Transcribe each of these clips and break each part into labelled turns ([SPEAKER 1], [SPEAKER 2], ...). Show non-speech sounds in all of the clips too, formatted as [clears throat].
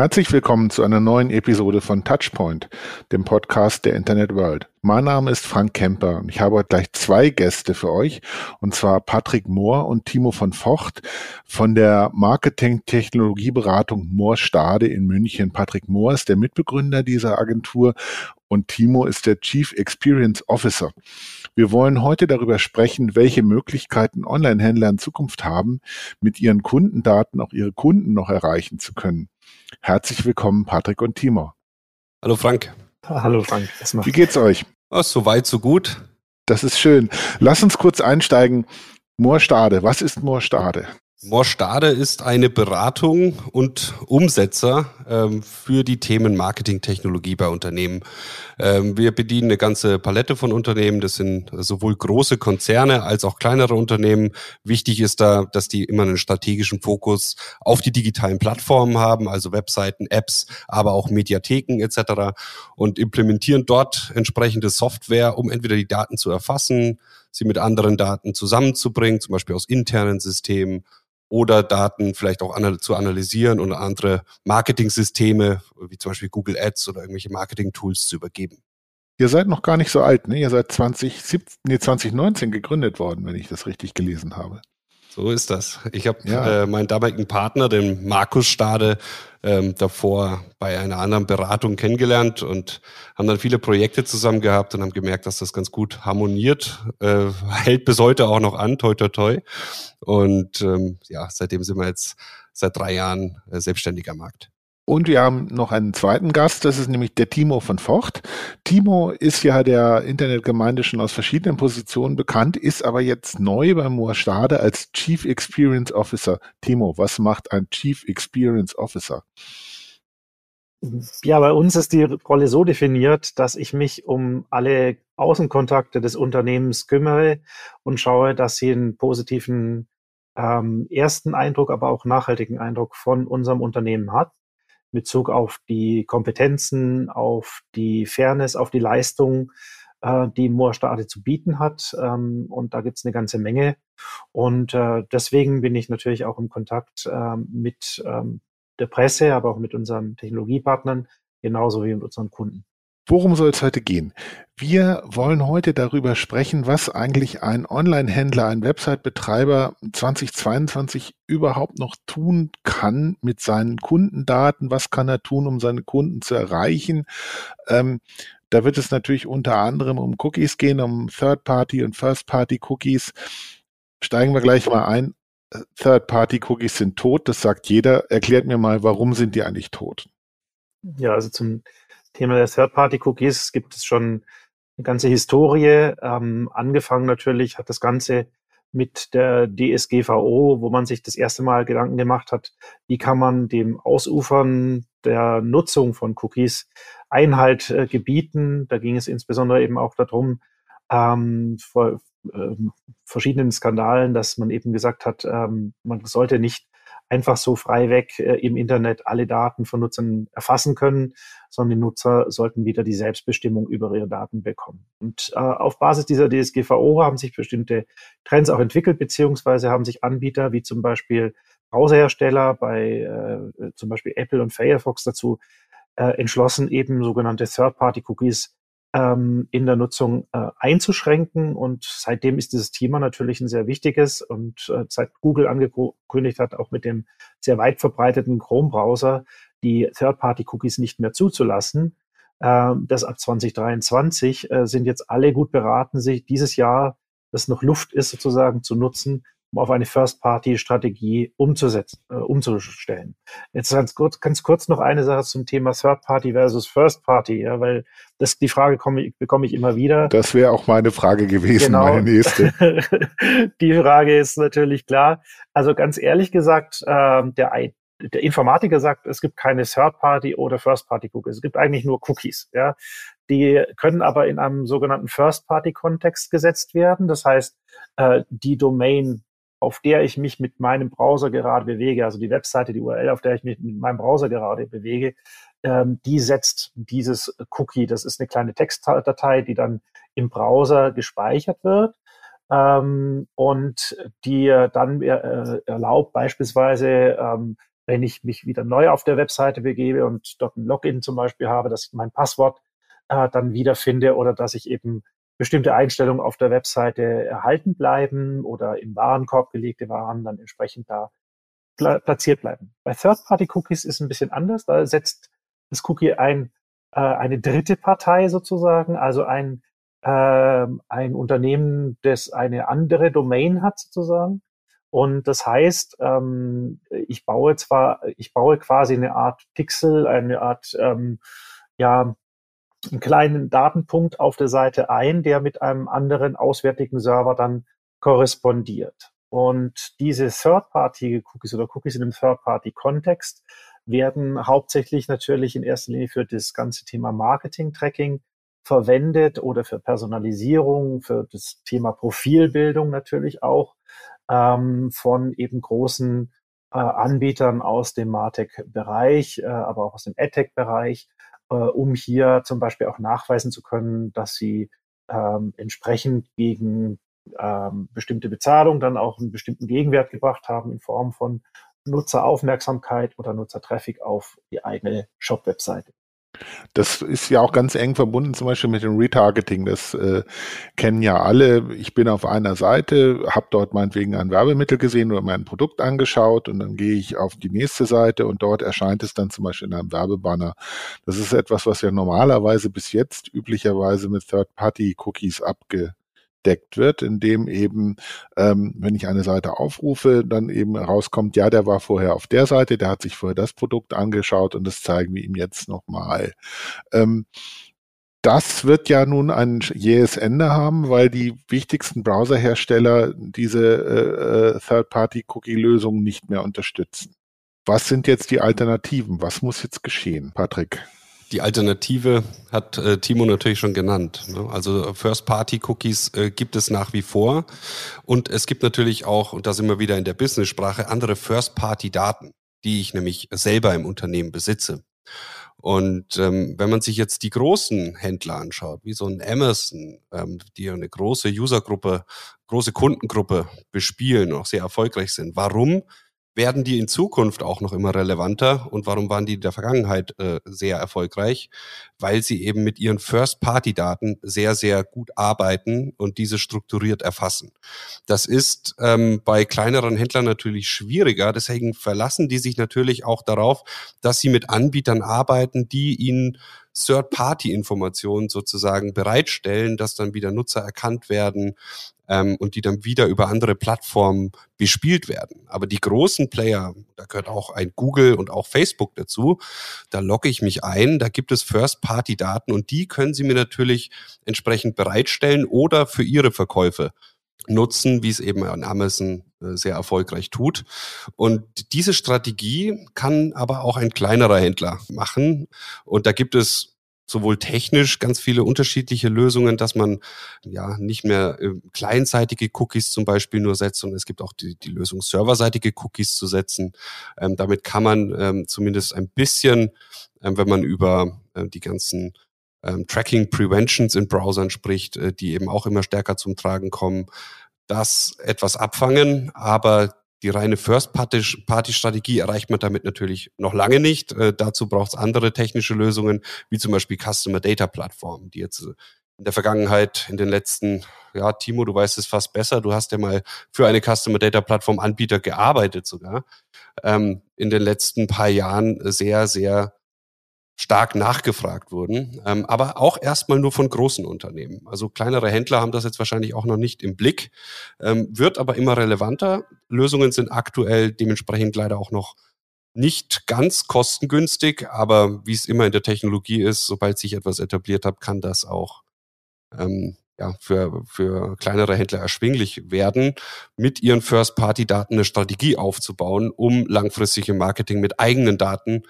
[SPEAKER 1] Herzlich willkommen zu einer neuen Episode von Touchpoint, dem Podcast der Internet World. Mein Name ist Frank Kemper und ich habe heute gleich zwei Gäste für euch, und zwar Patrick Mohr und Timo von Vocht von der Marketing-Technologieberatung Mohr Stade in München. Patrick Mohr ist der Mitbegründer dieser Agentur und Timo ist der Chief Experience Officer. Wir wollen heute darüber sprechen, welche Möglichkeiten Online-Händler in Zukunft haben, mit ihren Kundendaten auch ihre Kunden noch erreichen zu können. Herzlich willkommen, Patrick und Timo.
[SPEAKER 2] Hallo Frank.
[SPEAKER 1] Hallo Frank. Wie geht's euch?
[SPEAKER 2] Oh, so weit, so gut.
[SPEAKER 1] Das ist schön. Lass uns kurz einsteigen. Moorstade. Was ist Moorstade?
[SPEAKER 2] Morstade ist eine Beratung und Umsetzer ähm, für die Themen Marketingtechnologie bei Unternehmen. Ähm, wir bedienen eine ganze Palette von Unternehmen. Das sind sowohl große Konzerne als auch kleinere Unternehmen. Wichtig ist da, dass die immer einen strategischen Fokus auf die digitalen Plattformen haben, also Webseiten, Apps, aber auch Mediatheken etc. und implementieren dort entsprechende Software, um entweder die Daten zu erfassen, sie mit anderen Daten zusammenzubringen, zum Beispiel aus internen Systemen oder Daten vielleicht auch zu analysieren und andere Marketing-Systeme, wie zum Beispiel Google Ads oder irgendwelche Marketing-Tools zu übergeben.
[SPEAKER 1] Ihr seid noch gar nicht so alt, ne? Ihr seid 2017, nee, 2019 gegründet worden, wenn ich das richtig gelesen habe.
[SPEAKER 2] So ist das. Ich habe ja. äh, meinen damaligen Partner, den Markus Stade, ähm, davor bei einer anderen Beratung kennengelernt und haben dann viele Projekte zusammen gehabt und haben gemerkt, dass das ganz gut harmoniert, äh, hält bis heute auch noch an, toi toi toi. Und ähm, ja, seitdem sind wir jetzt seit drei Jahren äh, selbstständiger Markt.
[SPEAKER 1] Und wir haben noch einen zweiten Gast, das ist nämlich der Timo von Vocht. Timo ist ja der Internetgemeinde schon aus verschiedenen Positionen bekannt, ist aber jetzt neu bei Moorstade als Chief Experience Officer. Timo, was macht ein Chief Experience Officer?
[SPEAKER 3] Ja, bei uns ist die Rolle so definiert, dass ich mich um alle Außenkontakte des Unternehmens kümmere und schaue, dass sie einen positiven ähm, ersten Eindruck, aber auch nachhaltigen Eindruck von unserem Unternehmen hat. Bezug auf die Kompetenzen, auf die Fairness, auf die Leistung, äh, die Moorstade zu bieten hat. Ähm, und da gibt es eine ganze Menge. Und äh, deswegen bin ich natürlich auch im Kontakt äh, mit ähm, der Presse, aber auch mit unseren Technologiepartnern, genauso wie mit unseren Kunden.
[SPEAKER 1] Worum soll es heute gehen? Wir wollen heute darüber sprechen, was eigentlich ein Online-Händler, ein Website-Betreiber 2022 überhaupt noch tun kann mit seinen Kundendaten. Was kann er tun, um seine Kunden zu erreichen? Ähm, da wird es natürlich unter anderem um Cookies gehen, um Third-Party und First-Party-Cookies. Steigen wir gleich mal ein. Third-Party-Cookies sind tot, das sagt jeder. Erklärt mir mal, warum sind die eigentlich tot?
[SPEAKER 3] Ja, also zum Thema der Third-Party-Cookies gibt es schon eine ganze Historie. Ähm, angefangen natürlich hat das Ganze mit der DSGVO, wo man sich das erste Mal Gedanken gemacht hat, wie kann man dem Ausufern der Nutzung von Cookies Einhalt äh, gebieten. Da ging es insbesondere eben auch darum, ähm, vor äh, verschiedenen Skandalen, dass man eben gesagt hat, ähm, man sollte nicht einfach so frei weg äh, im Internet alle Daten von Nutzern erfassen können, sondern die Nutzer sollten wieder die Selbstbestimmung über ihre Daten bekommen. Und äh, auf Basis dieser DSGVO haben sich bestimmte Trends auch entwickelt, beziehungsweise haben sich Anbieter wie zum Beispiel Browserhersteller bei äh, zum Beispiel Apple und Firefox dazu äh, entschlossen, eben sogenannte Third-Party-Cookies ähm, in der Nutzung äh, einzuschränken. Und seitdem ist dieses Thema natürlich ein sehr wichtiges. Und äh, seit Google angekündigt hat, auch mit dem sehr weit verbreiteten Chrome-Browser die Third-Party-Cookies nicht mehr zuzulassen, äh, das ab 2023 äh, sind jetzt alle gut beraten, sich dieses Jahr, das noch Luft ist, sozusagen zu nutzen, um auf eine First-Party-Strategie umzusetzen, äh, umzustellen. Jetzt ganz kurz, ganz kurz noch eine Sache zum Thema Third-Party versus First-Party, ja, weil das die Frage komme, bekomme ich immer wieder.
[SPEAKER 1] Das wäre auch meine Frage gewesen,
[SPEAKER 3] genau.
[SPEAKER 1] meine nächste. [laughs]
[SPEAKER 3] die Frage ist natürlich klar. Also ganz ehrlich gesagt, äh, der der Informatiker sagt, es gibt keine Third-Party oder First-Party-Cookies. Es gibt eigentlich nur Cookies. Ja. Die können aber in einem sogenannten First-Party-Kontext gesetzt werden. Das heißt, äh, die Domain auf der ich mich mit meinem Browser gerade bewege, also die Webseite, die URL, auf der ich mich mit meinem Browser gerade bewege, ähm, die setzt dieses Cookie. Das ist eine kleine Textdatei, die dann im Browser gespeichert wird ähm, und die dann äh, erlaubt beispielsweise, ähm, wenn ich mich wieder neu auf der Webseite begebe und dort ein Login zum Beispiel habe, dass ich mein Passwort äh, dann wiederfinde oder dass ich eben bestimmte Einstellungen auf der Webseite erhalten bleiben oder im Warenkorb gelegte Waren dann entsprechend da platziert bleiben. Bei Third-Party-Cookies ist ein bisschen anders. Da setzt das Cookie ein, äh, eine dritte Partei sozusagen, also ein, äh, ein Unternehmen, das eine andere Domain hat sozusagen. Und das heißt, ähm, ich baue zwar, ich baue quasi eine Art Pixel, eine Art, ähm, ja, einen kleinen Datenpunkt auf der Seite ein, der mit einem anderen auswärtigen Server dann korrespondiert. Und diese Third-Party-Cookies oder Cookies in einem Third-Party-Kontext werden hauptsächlich natürlich in erster Linie für das ganze Thema Marketing-Tracking verwendet oder für Personalisierung, für das Thema Profilbildung natürlich auch ähm, von eben großen äh, Anbietern aus dem Martech-Bereich, äh, aber auch aus dem AdTech-Bereich, äh, um hier zum Beispiel auch nachweisen zu können, dass sie ähm, entsprechend gegen ähm, bestimmte Bezahlung dann auch einen bestimmten Gegenwert gebracht haben in Form von Nutzeraufmerksamkeit oder Nutzertraffic auf die eigene Shop-Webseite.
[SPEAKER 1] Das ist ja auch ganz eng verbunden, zum Beispiel mit dem Retargeting. Das äh, kennen ja alle. Ich bin auf einer Seite, habe dort meinetwegen ein Werbemittel gesehen oder mein Produkt angeschaut und dann gehe ich auf die nächste Seite und dort erscheint es dann zum Beispiel in einem Werbebanner. Das ist etwas, was ja normalerweise bis jetzt üblicherweise mit Third-Party-Cookies abge abgedeckt wird, indem eben, ähm, wenn ich eine Seite aufrufe, dann eben rauskommt, ja, der war vorher auf der Seite, der hat sich vorher das Produkt angeschaut und das zeigen wir ihm jetzt nochmal. Ähm, das wird ja nun ein jähes Ende haben, weil die wichtigsten Browserhersteller diese äh, äh Third-Party-Cookie-Lösung nicht mehr unterstützen. Was sind jetzt die Alternativen? Was muss jetzt geschehen, Patrick?
[SPEAKER 2] Die Alternative hat äh, Timo natürlich schon genannt. Ne? Also First-Party-Cookies äh, gibt es nach wie vor. Und es gibt natürlich auch, und da sind wir wieder in der Business-Sprache, andere First-Party-Daten, die ich nämlich selber im Unternehmen besitze. Und ähm, wenn man sich jetzt die großen Händler anschaut, wie so ein Amazon, ähm, die eine große Usergruppe, große Kundengruppe bespielen, auch sehr erfolgreich sind, warum werden die in Zukunft auch noch immer relevanter und warum waren die in der Vergangenheit äh, sehr erfolgreich? Weil sie eben mit ihren First-Party-Daten sehr, sehr gut arbeiten und diese strukturiert erfassen. Das ist ähm, bei kleineren Händlern natürlich schwieriger, deswegen verlassen die sich natürlich auch darauf, dass sie mit Anbietern arbeiten, die ihnen Third-Party-Informationen sozusagen bereitstellen, dass dann wieder Nutzer erkannt werden, ähm, und die dann wieder über andere Plattformen bespielt werden. Aber die großen Player, da gehört auch ein Google und auch Facebook dazu, da logge ich mich ein, da gibt es First-Party-Daten und die können Sie mir natürlich entsprechend bereitstellen oder für Ihre Verkäufe nutzen, wie es eben an Amazon äh, sehr erfolgreich tut. Und diese Strategie kann aber auch ein kleinerer Händler machen. Und da gibt es sowohl technisch ganz viele unterschiedliche Lösungen, dass man ja nicht mehr äh, kleinseitige Cookies zum Beispiel nur setzt, sondern es gibt auch die, die Lösung, serverseitige Cookies zu setzen. Ähm, damit kann man ähm, zumindest ein bisschen, ähm, wenn man über äh, die ganzen ähm, Tracking Preventions in Browsern spricht, äh, die eben auch immer stärker zum Tragen kommen, das etwas abfangen, aber die reine First-Party-Strategie erreicht man damit natürlich noch lange nicht. Äh, dazu braucht es andere technische Lösungen, wie zum Beispiel Customer Data Plattformen, die jetzt äh, in der Vergangenheit, in den letzten, ja, Timo, du weißt es fast besser, du hast ja mal für eine Customer Data Plattform Anbieter gearbeitet sogar, ähm, in den letzten paar Jahren sehr, sehr stark nachgefragt wurden, ähm, aber auch erstmal nur von großen Unternehmen. Also kleinere Händler haben das jetzt wahrscheinlich auch noch nicht im Blick, ähm, wird aber immer relevanter. Lösungen sind aktuell dementsprechend leider auch noch nicht ganz kostengünstig, aber wie es immer in der Technologie ist, sobald sich etwas etabliert hat, kann das auch ähm, ja, für, für kleinere Händler erschwinglich werden, mit ihren First-Party-Daten eine Strategie aufzubauen, um langfristig im Marketing mit eigenen Daten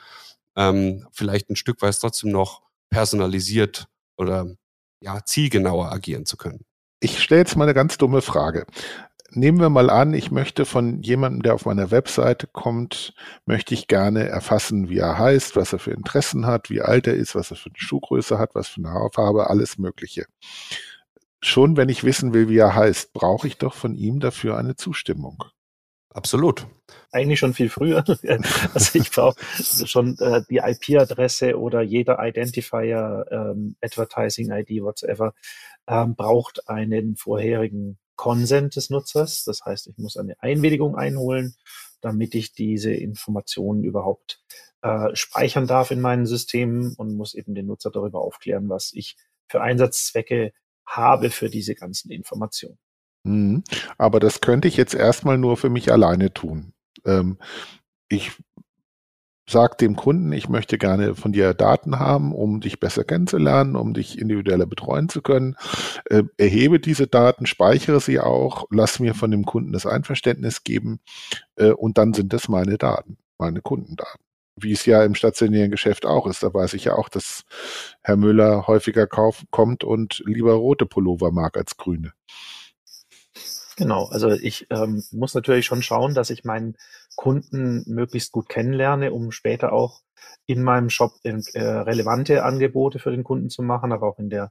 [SPEAKER 2] ähm, vielleicht ein Stück weit trotzdem noch personalisiert oder ja, zielgenauer agieren zu können.
[SPEAKER 1] Ich stelle jetzt mal eine ganz dumme Frage. nehmen wir mal an, ich möchte von jemandem, der auf meiner Webseite kommt, möchte ich gerne erfassen, wie er heißt, was er für Interessen hat, wie alt er ist, was er für eine Schuhgröße hat, was für eine Haarfarbe, alles Mögliche. Schon wenn ich wissen will, wie er heißt, brauche ich doch von ihm dafür eine Zustimmung.
[SPEAKER 2] Absolut.
[SPEAKER 3] Eigentlich schon viel früher. [laughs] also ich brauche schon äh, die IP-Adresse oder jeder Identifier, ähm, Advertising ID, whatsoever, ähm, braucht einen vorherigen Consent des Nutzers. Das heißt, ich muss eine Einwilligung einholen, damit ich diese Informationen überhaupt äh, speichern darf in meinen Systemen und muss eben den Nutzer darüber aufklären, was ich für Einsatzzwecke habe für diese ganzen Informationen.
[SPEAKER 1] Mhm. Aber das könnte ich jetzt erstmal nur für mich alleine tun. Ähm, ich sag dem Kunden, ich möchte gerne von dir Daten haben, um dich besser kennenzulernen, um dich individueller betreuen zu können. Äh, erhebe diese Daten, speichere sie auch, lass mir von dem Kunden das Einverständnis geben äh, und dann sind das meine Daten, meine Kundendaten. Wie es ja im stationären Geschäft auch ist. Da weiß ich ja auch, dass Herr Müller häufiger kauf, kommt und lieber rote Pullover mag als grüne.
[SPEAKER 3] Genau, also ich ähm, muss natürlich schon schauen, dass ich meinen Kunden möglichst gut kennenlerne, um später auch in meinem Shop in, äh, relevante Angebote für den Kunden zu machen, aber auch in der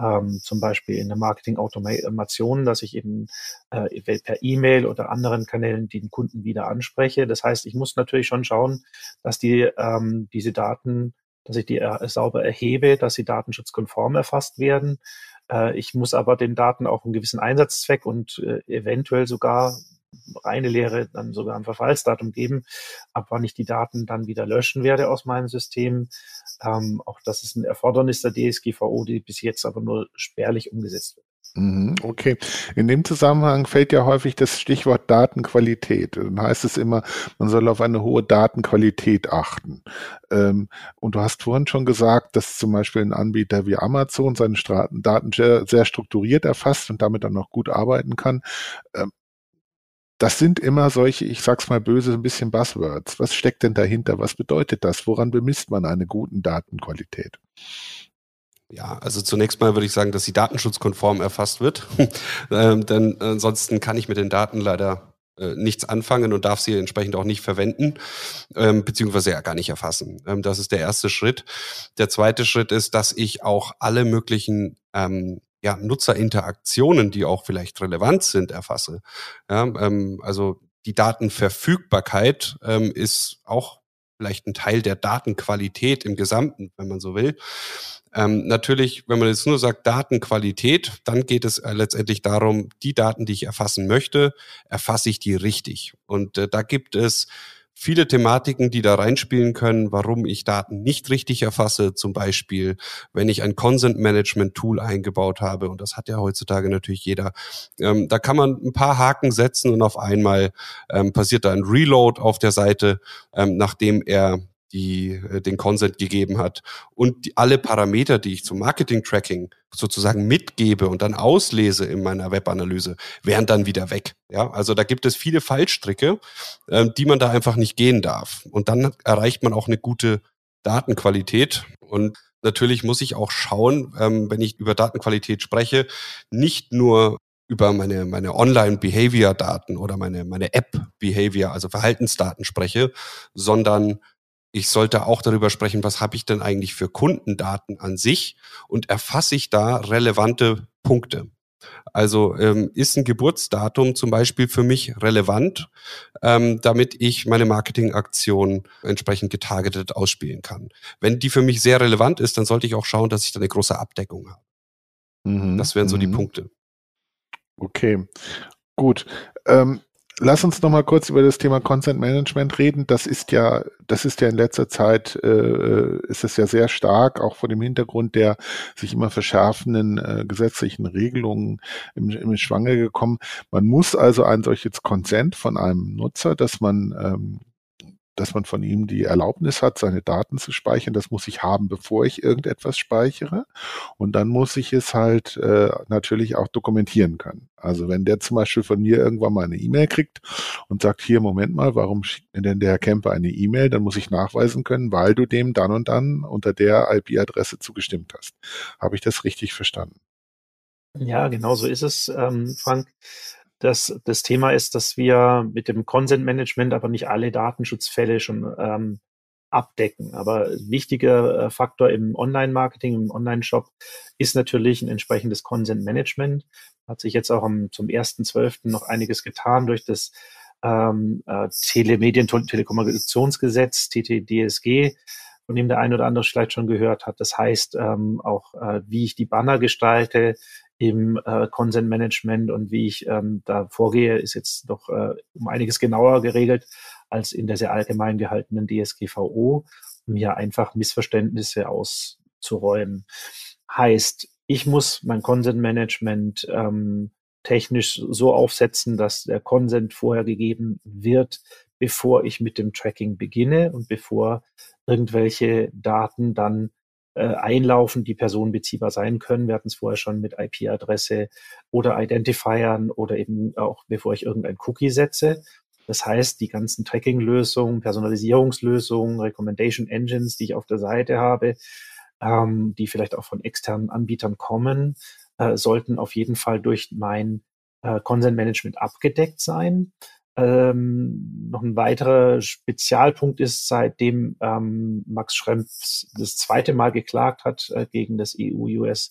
[SPEAKER 3] ähm, zum Beispiel in der Marketing-Automation, dass ich eben äh, per E-Mail oder anderen Kanälen den Kunden wieder anspreche. Das heißt, ich muss natürlich schon schauen, dass die ähm, diese Daten, dass ich die äh, sauber erhebe, dass sie datenschutzkonform erfasst werden ich muss aber den Daten auch einen gewissen Einsatzzweck und äh, eventuell sogar reine Lehre dann sogar ein Verfallsdatum geben, ab wann ich die Daten dann wieder löschen werde aus meinem System. Ähm, auch das ist ein Erfordernis der DSGVO, die bis jetzt aber nur spärlich umgesetzt wird.
[SPEAKER 1] Mhm, okay. In dem Zusammenhang fällt ja häufig das Stichwort Datenqualität. Dann heißt es immer, man soll auf eine hohe Datenqualität achten. Ähm, und du hast vorhin schon gesagt, dass zum Beispiel ein Anbieter wie Amazon seine Daten sehr, strukturiert erfasst und damit dann auch gut arbeiten kann. Ähm, das sind immer solche, ich sag's mal böse, ein bisschen Buzzwords. Was steckt denn dahinter? Was bedeutet das? Woran bemisst man eine gute Datenqualität?
[SPEAKER 2] Ja, also zunächst mal würde ich sagen, dass sie datenschutzkonform erfasst wird. [laughs] ähm, denn ansonsten kann ich mit den Daten leider äh, nichts anfangen und darf sie entsprechend auch nicht verwenden, ähm, beziehungsweise ja gar nicht erfassen. Ähm, das ist der erste Schritt. Der zweite Schritt ist, dass ich auch alle möglichen ähm, ja, Nutzerinteraktionen, die auch vielleicht relevant sind, erfasse. Ja, ähm, also die Datenverfügbarkeit ähm, ist auch vielleicht ein Teil der Datenqualität im Gesamten, wenn man so will. Ähm, natürlich, wenn man jetzt nur sagt Datenqualität, dann geht es äh, letztendlich darum, die Daten, die ich erfassen möchte, erfasse ich die richtig. Und äh, da gibt es viele Thematiken, die da reinspielen können, warum ich Daten nicht richtig erfasse. Zum Beispiel, wenn ich ein Consent Management Tool eingebaut habe, und das hat ja heutzutage natürlich jeder, ähm, da kann man ein paar Haken setzen und auf einmal ähm, passiert da ein Reload auf der Seite, ähm, nachdem er die äh, den Consent gegeben hat und die, alle Parameter, die ich zum Marketing-Tracking sozusagen mitgebe und dann auslese in meiner Webanalyse, wären dann wieder weg. Ja, also da gibt es viele Fallstricke, äh, die man da einfach nicht gehen darf. Und dann erreicht man auch eine gute Datenqualität und Natürlich muss ich auch schauen, ähm, wenn ich über Datenqualität spreche, nicht nur über meine, meine Online-Behavior-Daten oder meine, meine App-Behavior, also Verhaltensdaten spreche, sondern ich sollte auch darüber sprechen, was habe ich denn eigentlich für Kundendaten an sich und erfasse ich da relevante Punkte. Also ähm, ist ein Geburtsdatum zum Beispiel für mich relevant, ähm, damit ich meine Marketingaktion entsprechend getargetet ausspielen kann. Wenn die für mich sehr relevant ist, dann sollte ich auch schauen, dass ich da eine große Abdeckung habe. Mhm. Das wären so mhm. die Punkte.
[SPEAKER 1] Okay, gut. Ähm, lass uns noch mal kurz über das Thema Consent Management reden. Das ist ja, das ist ja in letzter Zeit, äh, ist es ja sehr stark, auch vor dem Hintergrund der sich immer verschärfenden äh, gesetzlichen Regelungen im, im Schwange gekommen. Man muss also ein solches Consent von einem Nutzer, dass man ähm, dass man von ihm die Erlaubnis hat, seine Daten zu speichern. Das muss ich haben, bevor ich irgendetwas speichere. Und dann muss ich es halt äh, natürlich auch dokumentieren können. Also wenn der zum Beispiel von mir irgendwann mal eine E-Mail kriegt und sagt, hier, Moment mal, warum schickt mir denn der Camper eine E-Mail? Dann muss ich nachweisen können, weil du dem dann und dann unter der IP-Adresse zugestimmt hast. Habe ich das richtig verstanden?
[SPEAKER 3] Ja, genau so ist es, ähm, Frank. Das, das Thema ist, dass wir mit dem Consent Management aber nicht alle Datenschutzfälle schon ähm, abdecken. Aber wichtiger äh, Faktor im Online-Marketing, im Online-Shop ist natürlich ein entsprechendes Consent-Management. Hat sich jetzt auch am, zum 1.12. noch einiges getan durch das ähm, äh, Telemedien- Telekommunikationsgesetz, TTDSG, von dem der ein oder andere vielleicht schon gehört hat. Das heißt ähm, auch, äh, wie ich die Banner gestalte im äh, Consent Management und wie ich ähm, da vorgehe, ist jetzt doch äh, um einiges genauer geregelt als in der sehr allgemein gehaltenen DSGVO, um hier einfach Missverständnisse auszuräumen. Heißt, ich muss mein Consent Management ähm, technisch so aufsetzen, dass der Consent vorher gegeben wird, bevor ich mit dem Tracking beginne und bevor irgendwelche Daten dann einlaufen, die personenbeziehbar sein können. Wir hatten es vorher schon mit IP-Adresse oder Identifiern oder eben auch bevor ich irgendein Cookie setze. Das heißt, die ganzen Tracking-Lösungen, Personalisierungslösungen, Recommendation Engines, die ich auf der Seite habe, ähm, die vielleicht auch von externen Anbietern kommen, äh, sollten auf jeden Fall durch mein äh, Consent Management abgedeckt sein. Ähm, noch ein weiterer Spezialpunkt ist, seitdem ähm, Max Schrems das zweite Mal geklagt hat äh, gegen das EU-US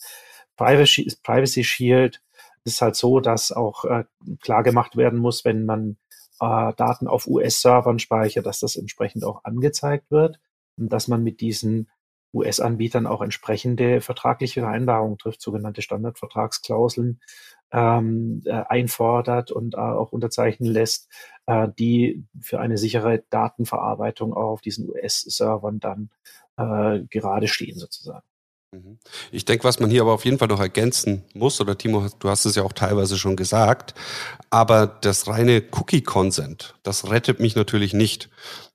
[SPEAKER 3] Privacy, Privacy Shield, ist halt so, dass auch äh, klar gemacht werden muss, wenn man äh, Daten auf US-Servern speichert, dass das entsprechend auch angezeigt wird und dass man mit diesen US-Anbietern auch entsprechende vertragliche Vereinbarungen trifft, sogenannte Standardvertragsklauseln ähm, äh, einfordert und äh, auch unterzeichnen lässt, äh, die für eine sichere Datenverarbeitung auch auf diesen US-Servern dann äh, gerade stehen sozusagen.
[SPEAKER 2] Mhm. Ich denke, was man hier aber auf jeden Fall noch ergänzen muss, oder Timo, du hast es ja auch teilweise schon gesagt, aber das reine Cookie-Consent, das rettet mich natürlich nicht.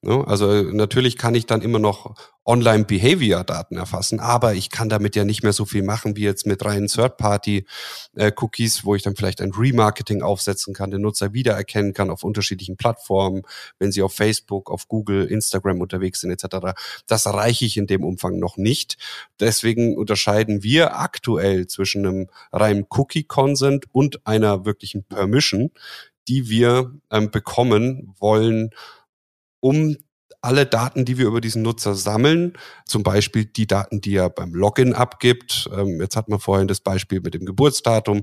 [SPEAKER 2] Ne? Also natürlich kann ich dann immer noch Online-Behavior-Daten erfassen, aber ich kann damit ja nicht mehr so viel machen wie jetzt mit reinen Third-Party-Cookies, wo ich dann vielleicht ein Remarketing aufsetzen kann, den Nutzer wiedererkennen kann auf unterschiedlichen Plattformen, wenn sie auf Facebook, auf Google, Instagram unterwegs sind etc. Das erreiche ich in dem Umfang noch nicht. Deswegen unterscheiden wir aktuell zwischen einem reinen Cookie-Consent und einer wirklichen Permission, die wir ähm, bekommen wollen, um alle Daten, die wir über diesen Nutzer sammeln, zum Beispiel die Daten, die er beim Login abgibt. Ähm, jetzt hat man vorhin das Beispiel mit dem Geburtsdatum,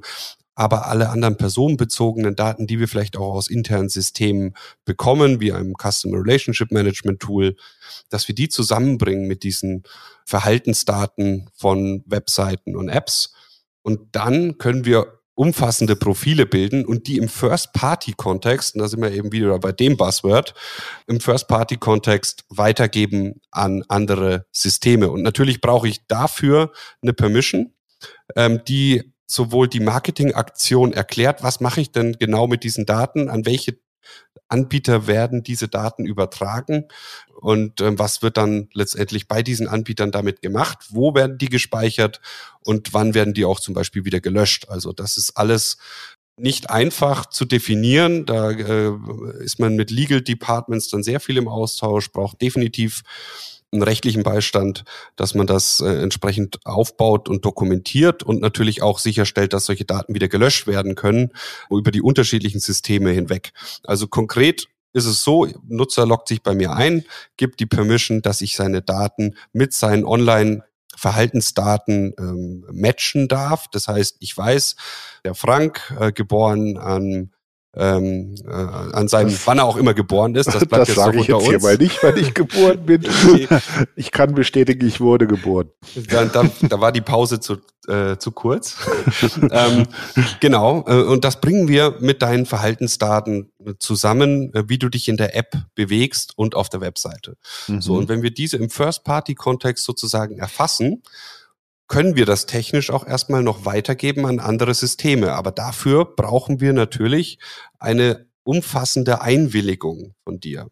[SPEAKER 2] aber alle anderen personenbezogenen Daten, die wir vielleicht auch aus internen Systemen bekommen, wie einem Customer Relationship Management Tool, dass wir die zusammenbringen mit diesen Verhaltensdaten von Webseiten und Apps. Und dann können wir umfassende Profile bilden und die im First-Party-Kontext, und da sind wir eben wieder bei dem Buzzword, im First-Party-Kontext weitergeben an andere Systeme. Und natürlich brauche ich dafür eine Permission, ähm, die sowohl die Marketingaktion erklärt, was mache ich denn genau mit diesen Daten, an welche Anbieter werden diese Daten übertragen und äh, was wird dann letztendlich bei diesen Anbietern damit gemacht, wo werden die gespeichert und wann werden die auch zum Beispiel wieder gelöscht. Also das ist alles nicht einfach zu definieren. Da äh, ist man mit Legal Departments dann sehr viel im Austausch, braucht definitiv einen rechtlichen Beistand, dass man das äh, entsprechend aufbaut und dokumentiert und natürlich auch sicherstellt, dass solche Daten wieder gelöscht werden können über die unterschiedlichen Systeme hinweg. Also konkret ist es so, Nutzer loggt sich bei mir ein, gibt die Permission, dass ich seine Daten mit seinen Online Verhaltensdaten ähm, matchen darf. Das heißt, ich weiß, der Frank, äh, geboren an ähm, äh, an seinem, das, wann er auch immer geboren ist.
[SPEAKER 1] Das, bleibt das sage ich jetzt uns. hier mal nicht, wann ich geboren bin. [laughs] ich kann bestätigen, ich wurde geboren.
[SPEAKER 2] Da, da, da war die Pause zu, äh, zu kurz. [laughs] ähm, genau, äh, und das bringen wir mit deinen Verhaltensdaten zusammen, äh, wie du dich in der App bewegst und auf der Webseite. Mhm. So, und wenn wir diese im First-Party-Kontext sozusagen erfassen, können wir das technisch auch erstmal noch weitergeben an andere Systeme. Aber dafür brauchen wir natürlich eine umfassende Einwilligung von dir.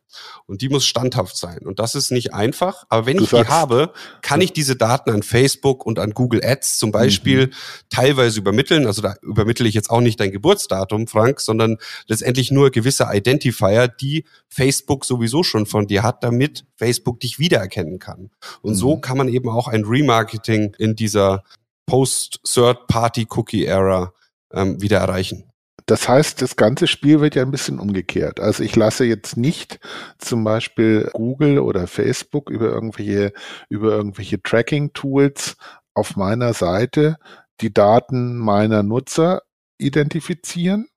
[SPEAKER 2] Und die muss standhaft sein. Und das ist nicht einfach. Aber wenn du ich sagst, die habe, kann ich diese Daten an Facebook und an Google Ads zum Beispiel mhm. teilweise übermitteln. Also da übermittle ich jetzt auch nicht dein Geburtsdatum, Frank, sondern letztendlich nur gewisse Identifier, die Facebook sowieso schon von dir hat, damit Facebook dich wiedererkennen kann. Und mhm. so kann man eben auch ein Remarketing in dieser Post-Third-Party-Cookie-Era ähm, wieder erreichen.
[SPEAKER 1] Das heißt, das ganze Spiel wird ja ein bisschen umgekehrt. Also ich lasse jetzt nicht zum Beispiel Google oder Facebook über irgendwelche, über irgendwelche Tracking-Tools auf meiner Seite die Daten meiner Nutzer identifizieren,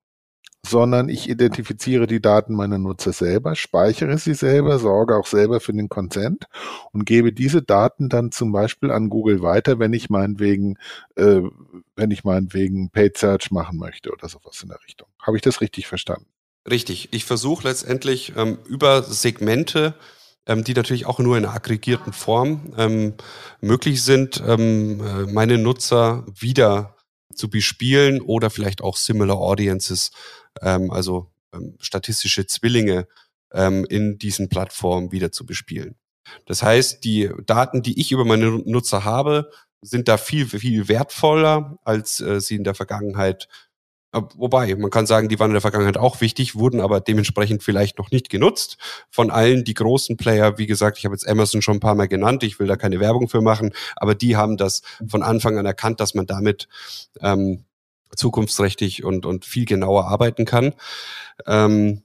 [SPEAKER 1] sondern ich identifiziere die Daten meiner Nutzer selber, speichere sie selber, sorge auch selber für den Consent und gebe diese Daten dann zum Beispiel an Google weiter, wenn ich meinetwegen, äh, wenn ich meinetwegen Paid Search machen möchte oder sowas in der Richtung. Habe ich das richtig verstanden?
[SPEAKER 2] Richtig. Ich versuche letztendlich ähm, über Segmente ähm, die natürlich auch nur in aggregierten Form ähm, möglich sind, ähm, äh, meine Nutzer wieder zu bespielen oder vielleicht auch Similar Audiences ähm, also ähm, statistische Zwillinge ähm, in diesen Plattformen wieder zu bespielen. Das heißt, die Daten, die ich über meine Nutzer habe, sind da viel, viel wertvoller, als äh, sie in der Vergangenheit äh, Wobei, man kann sagen, die waren in der Vergangenheit auch wichtig, wurden aber dementsprechend vielleicht noch nicht genutzt. Von allen die großen Player, wie gesagt, ich habe jetzt Amazon schon ein paar Mal genannt, ich will da keine Werbung für machen, aber die haben das von Anfang an erkannt, dass man damit ähm, zukunftsträchtig und, und viel genauer arbeiten kann. Ähm,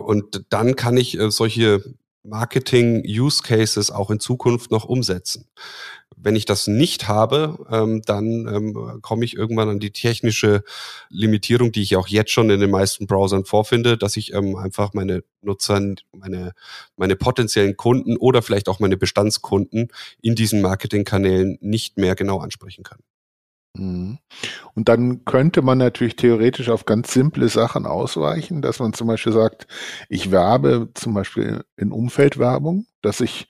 [SPEAKER 2] und dann kann ich äh, solche Marketing-Use-Cases auch in Zukunft noch umsetzen. Wenn ich das nicht habe, ähm, dann ähm, komme ich irgendwann an die technische Limitierung, die ich auch jetzt schon in den meisten Browsern vorfinde, dass ich ähm, einfach meine Nutzer, meine, meine potenziellen Kunden oder vielleicht auch meine Bestandskunden in diesen Marketingkanälen nicht mehr genau ansprechen kann.
[SPEAKER 1] Mhm. Und dann könnte man natürlich theoretisch auf ganz simple Sachen ausweichen, dass man zum Beispiel sagt, ich werbe zum Beispiel in Umfeldwerbung, dass ich,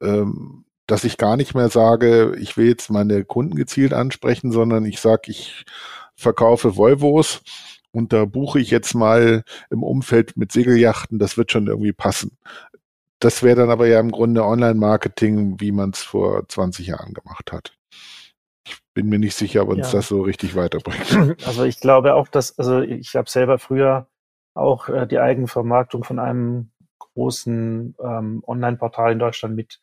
[SPEAKER 1] ähm, dass ich gar nicht mehr sage, ich will jetzt meine Kunden gezielt ansprechen, sondern ich sage, ich verkaufe Volvos und da buche ich jetzt mal im Umfeld mit Segelyachten, das wird schon irgendwie passen. Das wäre dann aber ja im Grunde Online-Marketing, wie man es vor 20 Jahren gemacht hat bin mir nicht sicher, ob uns ja. das so richtig weiterbringt. [clears throat]
[SPEAKER 3] Also ich glaube auch, dass, also ich habe selber früher auch äh, die Eigenvermarktung von einem großen ähm, Online-Portal in Deutschland mit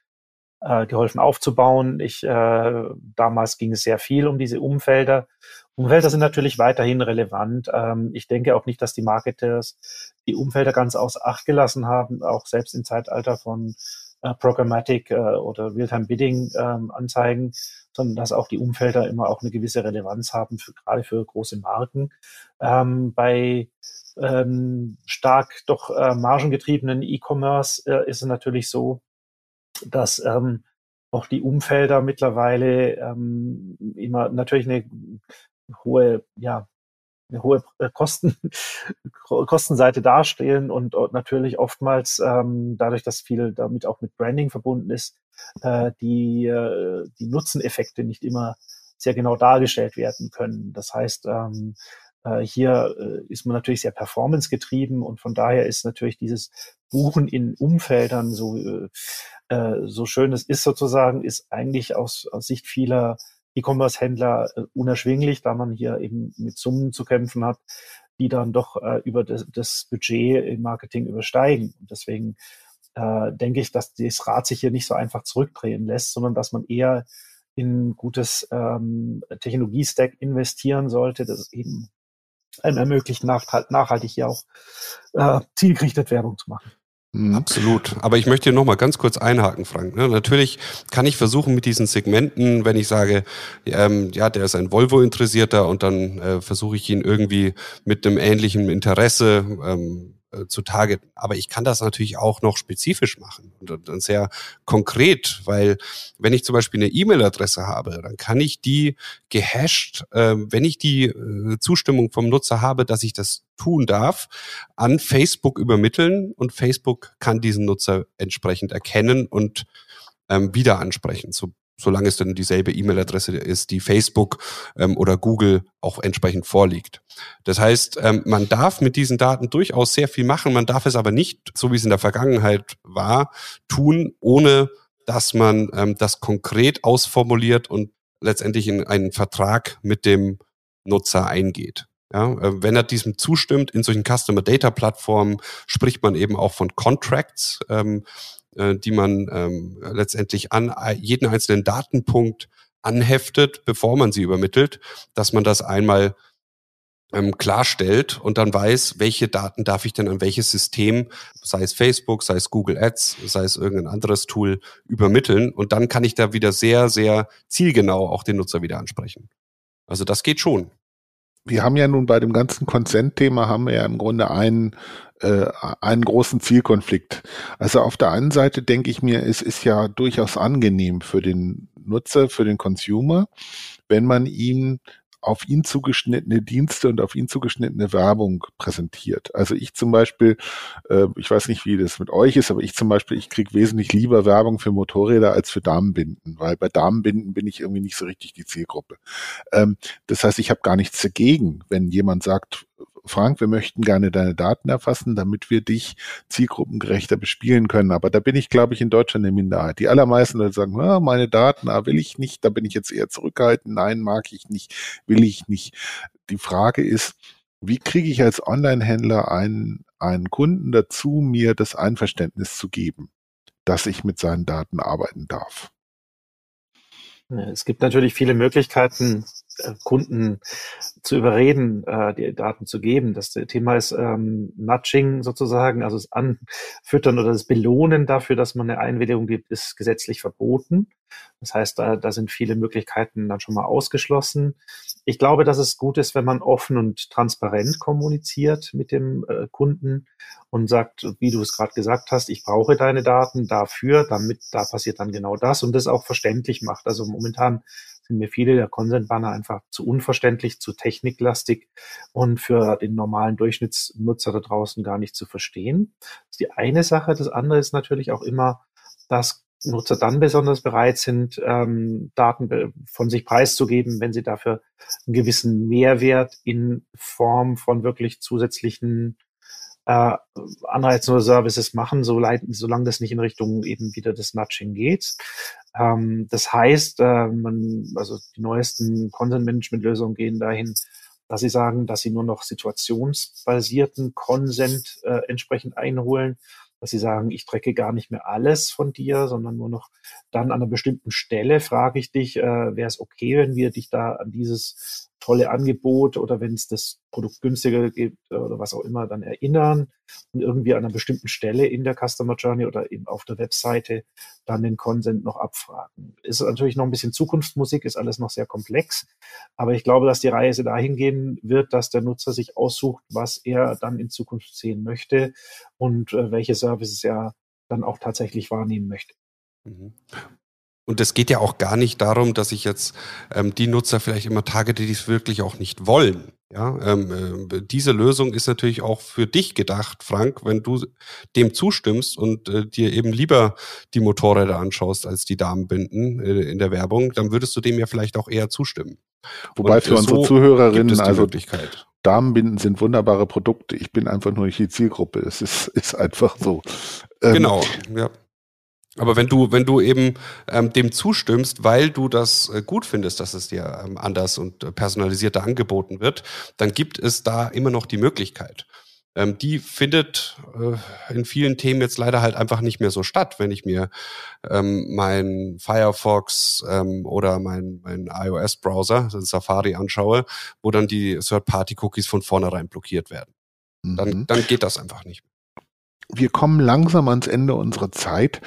[SPEAKER 3] äh, geholfen aufzubauen. Ich, äh, damals ging es sehr viel um diese Umfelder. Umfelder sind natürlich weiterhin relevant. Ähm, ich denke auch nicht, dass die Marketers die Umfelder ganz außer Acht gelassen haben, auch selbst im Zeitalter von äh, Programmatic äh, oder Realtime Bidding ähm, Anzeigen, sondern dass auch die Umfelder immer auch eine gewisse Relevanz haben, für, gerade für große Marken. Ähm, bei ähm, stark doch äh, margengetriebenen E-Commerce äh, ist es natürlich so, dass ähm, auch die Umfelder mittlerweile ähm, immer natürlich eine hohe ja, eine hohe äh, Kosten, Kostenseite darstellen und, natürlich oftmals ähm, dadurch, dass viel damit auch mit Branding verbunden ist, äh, die, äh, die Nutzeneffekte nicht immer sehr genau dargestellt werden können. Das heißt, ähm, äh, hier äh, ist man natürlich sehr performancegetrieben und von daher ist natürlich dieses Buchen in Umfeldern so, äh, äh so schön es ist sozusagen, ist eigentlich aus, aus Sicht vieler E-Commerce-Händler äh, unerschwinglich, da man hier eben mit Summen zu kämpfen hat, die dann doch äh, über das, das, Budget im Marketing übersteigen. Und deswegen äh, denke ich, dass das Rad sich hier nicht so einfach zurückdrehen lässt, sondern dass man eher in gutes ähm, Technologiestack investieren sollte, das eben einem ermöglicht, nachhaltig hier auch äh, zielgerichtet Werbung zu machen.
[SPEAKER 2] Mhm. Absolut. Aber ich möchte hier nochmal ganz kurz einhaken, Frank. Ne? Natürlich kann ich versuchen mit diesen Segmenten, wenn ich sage, ähm, ja, der ist ein Volvo-Interessierter und dann äh, versuche ich ihn irgendwie mit einem ähnlichen Interesse ähm, äh, zu targeten. Aber ich kann das natürlich auch noch spezifisch machen und, und sehr konkret, weil wenn ich zum Beispiel eine E-Mail-Adresse habe, dann kann ich die gehasht, äh, wenn ich die äh, Zustimmung vom Nutzer habe, dass ich das tun darf, an Facebook übermitteln und Facebook kann diesen Nutzer entsprechend erkennen und ähm, wieder ansprechen. So, solange es dann dieselbe E-Mail-Adresse ist, die Facebook ähm, oder Google auch entsprechend vorliegt. Das heißt, ähm, man darf mit diesen Daten durchaus sehr viel machen, man darf es aber nicht, so wie es in der Vergangenheit war, tun, ohne dass man ähm, das konkret ausformuliert und letztendlich in einen Vertrag mit dem Nutzer eingeht. Ja, äh, wenn er diesem zustimmt, in solchen Customer Data Plattformen spricht man eben auch von Contracts. Ähm, äh, die man ähm, letztendlich an jeden einzelnen Datenpunkt anheftet, bevor man sie übermittelt, dass man das einmal ähm, klarstellt und dann weiß, welche Daten darf ich denn an welches System, sei es Facebook, sei es Google Ads, sei es irgendein anderes Tool, übermitteln. Und dann kann ich da wieder sehr, sehr zielgenau auch den Nutzer wieder ansprechen. Also das geht schon.
[SPEAKER 1] Wir haben ja nun bei dem ganzen Consent-Thema haben wir ja im Grunde einen, äh, einen großen Zielkonflikt. Also auf der einen Seite denke ich mir, es ist ja durchaus angenehm für den Nutzer, für den Consumer, wenn man ihm auf ihn zugeschnittene Dienste und auf ihn zugeschnittene Werbung präsentiert. Also ich zum Beispiel, äh, ich weiß nicht, wie das mit euch ist, aber ich zum Beispiel, ich kriege wesentlich lieber Werbung für Motorräder als für Damenbinden, weil bei Damenbinden bin ich irgendwie nicht so richtig die Zielgruppe. Ähm, das heißt, ich habe gar nichts dagegen, wenn jemand sagt, Frank, wir möchten gerne deine Daten erfassen, damit wir dich zielgruppengerechter bespielen können. Aber da bin ich, glaube ich, in Deutschland eine Minderheit. Die allermeisten Leute sagen, ah, meine Daten ah, will ich nicht, da bin ich jetzt eher zurückhaltend, nein, mag ich nicht, will ich nicht. Die Frage ist, wie kriege ich als Online-Händler einen, einen Kunden dazu, mir das Einverständnis zu geben, dass ich mit seinen Daten arbeiten darf?
[SPEAKER 3] Es gibt natürlich viele Möglichkeiten, Kunden zu überreden, äh, die Daten zu geben. Das Thema ist ähm, Nudging sozusagen, also das Anfüttern oder das Belohnen dafür, dass man eine Einwilligung gibt, ist gesetzlich verboten. Das heißt, da, da sind viele Möglichkeiten dann schon mal ausgeschlossen. Ich glaube, dass es gut ist, wenn man offen und transparent kommuniziert mit dem äh, Kunden und sagt, wie du es gerade gesagt hast, ich brauche deine Daten dafür, damit da passiert dann genau das und das auch verständlich macht. Also momentan sind mir viele der Consent-Banner einfach zu unverständlich, zu techniklastig und für den normalen Durchschnittsnutzer da draußen gar nicht zu verstehen. Das ist die eine Sache. Das andere ist natürlich auch immer, dass Nutzer dann besonders bereit sind, ähm, Daten von sich preiszugeben, wenn sie dafür einen gewissen Mehrwert in Form von wirklich zusätzlichen äh, Anreizen oder Services machen, so leiten, solange das nicht in Richtung eben wieder des Nudging geht. Ähm, das heißt, äh, man, also die neuesten Consent-Management-Lösungen gehen dahin, dass sie sagen, dass sie nur noch situationsbasierten Consent äh, entsprechend einholen dass sie sagen, ich trecke gar nicht mehr alles von dir, sondern nur noch dann an einer bestimmten Stelle frage ich dich, äh, wäre es okay, wenn wir dich da an dieses tolle Angebot oder wenn es das Produkt günstiger gibt oder was auch immer, dann erinnern und irgendwie an einer bestimmten Stelle in der Customer Journey oder eben auf der Webseite dann den Consent noch abfragen. Ist natürlich noch ein bisschen Zukunftsmusik, ist alles noch sehr komplex, aber ich glaube, dass die Reise dahin gehen wird, dass der Nutzer sich aussucht, was er dann in Zukunft sehen möchte und äh, welche Services er dann auch tatsächlich wahrnehmen möchte.
[SPEAKER 2] Und es geht ja auch gar nicht darum, dass ich jetzt ähm, die Nutzer vielleicht immer targete, die es wirklich auch nicht wollen. Ja, ähm, äh, diese Lösung ist natürlich auch für dich gedacht, Frank, wenn du dem zustimmst und äh, dir eben lieber die Motorräder anschaust als die Damenbinden äh, in der Werbung, dann würdest du dem ja vielleicht auch eher zustimmen.
[SPEAKER 1] Wobei und für so unsere Zuhörerinnen also Damenbinden sind wunderbare Produkte. Ich bin einfach nur nicht die Zielgruppe. Es ist, ist einfach so.
[SPEAKER 2] Ähm, genau, ja. Aber wenn du, wenn du eben ähm, dem zustimmst, weil du das äh, gut findest, dass es dir ähm, anders und äh, personalisierter angeboten wird, dann gibt es da immer noch die Möglichkeit. Ähm, die findet äh, in vielen Themen jetzt leider halt einfach nicht mehr so statt, wenn ich mir ähm, mein Firefox ähm, oder mein, mein iOS-Browser, also Safari anschaue, wo dann die Third-Party-Cookies von vornherein blockiert werden. Dann, mhm. dann geht das einfach nicht.
[SPEAKER 1] Wir kommen langsam ans Ende unserer Zeit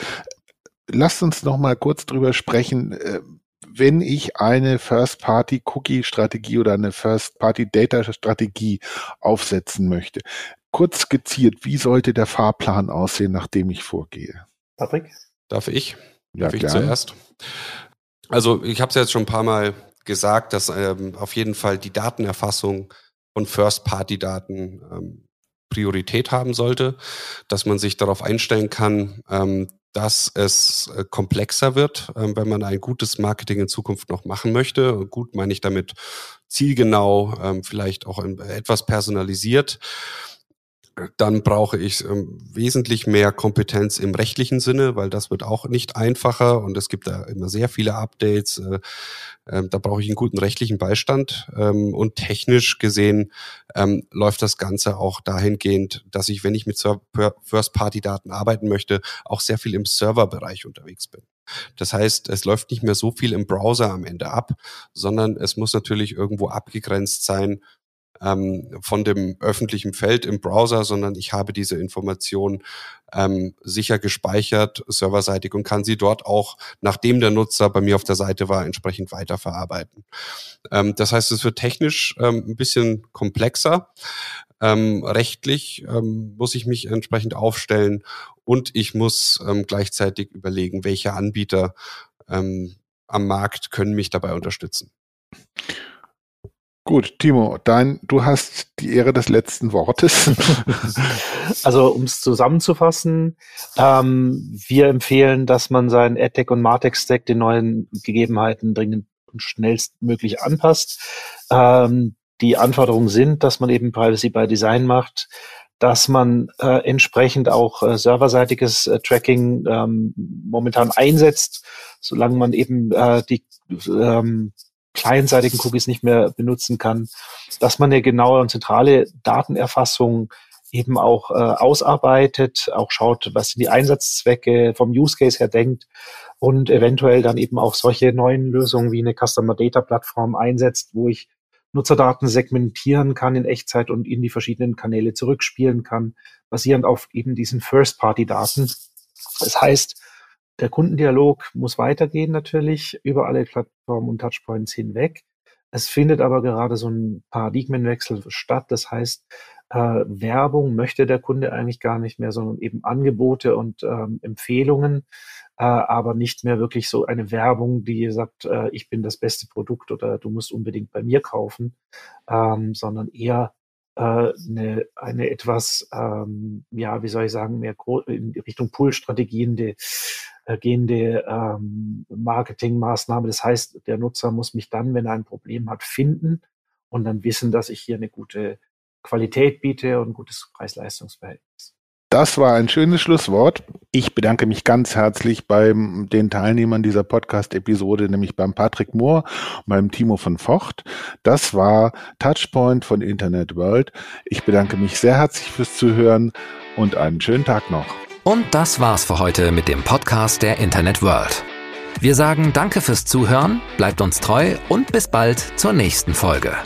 [SPEAKER 1] lasst uns noch mal kurz drüber sprechen. Äh, wenn ich eine First-Party-Cookie-Strategie oder eine First-Party-Data-Strategie aufsetzen möchte, kurz skizziert, wie sollte der Fahrplan aussehen, nachdem ich vorgehe?
[SPEAKER 2] Patrick? Darf ich? Ja, Darf ich gern. zuerst? Also ich habe es jetzt schon ein paar Mal gesagt, dass ähm, auf jeden Fall die Datenerfassung von First-Party-Daten ähm, Priorität haben sollte, dass man sich darauf einstellen kann, ähm, dass es äh, komplexer wird, ähm, wenn man ein gutes Marketing in Zukunft noch machen möchte. Gut meine ich damit zielgenau, ähm, vielleicht auch etwas personalisiert dann brauche ich ähm, wesentlich mehr Kompetenz im rechtlichen Sinne, weil das wird auch nicht einfacher und es gibt da immer sehr viele Updates. Äh, äh, da brauche ich einen guten rechtlichen Beistand ähm, und technisch gesehen ähm, läuft das Ganze auch dahingehend, dass ich, wenn ich mit First-Party-Daten arbeiten möchte, auch sehr viel im Serverbereich unterwegs bin. Das heißt, es läuft nicht mehr so viel im Browser am Ende ab, sondern es muss natürlich irgendwo abgegrenzt sein ähm, von dem öffentlichen Feld im Browser, sondern ich habe diese Information ähm, sicher gespeichert, serverseitig und kann sie dort auch, nachdem der Nutzer bei mir auf der Seite war, entsprechend weiterverarbeiten. Ähm, das heißt, es wird technisch ähm, ein bisschen komplexer. Ähm, rechtlich ähm, muss ich mich entsprechend aufstellen und ich muss ähm, gleichzeitig überlegen, welche Anbieter ähm, am Markt können mich dabei unterstützen.
[SPEAKER 1] Gut, Timo, dein, du hast die Ehre des letzten Wortes. [laughs]
[SPEAKER 3] also um es zusammenzufassen, ähm, wir empfehlen, dass man seinen AdTech und MarTech-Stack den neuen Gegebenheiten dringend und schnellstmöglich anpasst. Ähm, die Anforderungen sind, dass man eben Privacy by Design macht, dass man äh, entsprechend auch äh, serverseitiges äh, Tracking ähm, momentan einsetzt, solange man eben äh, die ähm, clientseitigen Cookies nicht mehr benutzen kann, dass man eine genaue und zentrale Datenerfassung eben auch äh, ausarbeitet, auch schaut, was sind die Einsatzzwecke vom Use Case her denkt und eventuell dann eben auch solche neuen Lösungen wie eine Customer Data Plattform einsetzt, wo ich Nutzerdaten segmentieren kann in Echtzeit und in die verschiedenen Kanäle zurückspielen kann, basierend auf eben diesen First-Party-Daten. Das heißt, der Kundendialog muss weitergehen natürlich über alle Plattformen und Touchpoints hinweg. Es findet aber gerade so ein Paradigmenwechsel statt. Das heißt, äh, Werbung möchte der Kunde eigentlich gar nicht mehr, sondern eben Angebote und ähm, Empfehlungen äh, aber nicht mehr wirklich so eine Werbung, die sagt, äh, ich bin das beste Produkt oder du musst unbedingt bei mir kaufen, ähm, sondern eher äh, eine, eine etwas, ähm, ja, wie soll ich sagen, mehr in Richtung Pull-Strategien äh, gehende ähm, Marketingmaßnahme. Das heißt, der Nutzer muss mich dann, wenn er ein Problem hat, finden und dann wissen, dass ich hier eine gute Qualität biete und ein gutes Preis-Leistungs-Verhältnis.
[SPEAKER 1] Das war ein schönes Schlusswort. Ich bedanke mich ganz herzlich bei den Teilnehmern dieser Podcast-Episode, nämlich beim Patrick Mohr und beim Timo von Vocht. Das war Touchpoint von Internet World. Ich bedanke mich sehr herzlich fürs Zuhören und einen schönen Tag noch.
[SPEAKER 4] Und das war's für heute mit dem Podcast der Internet World. Wir sagen Danke fürs Zuhören, bleibt uns treu und bis bald zur nächsten Folge.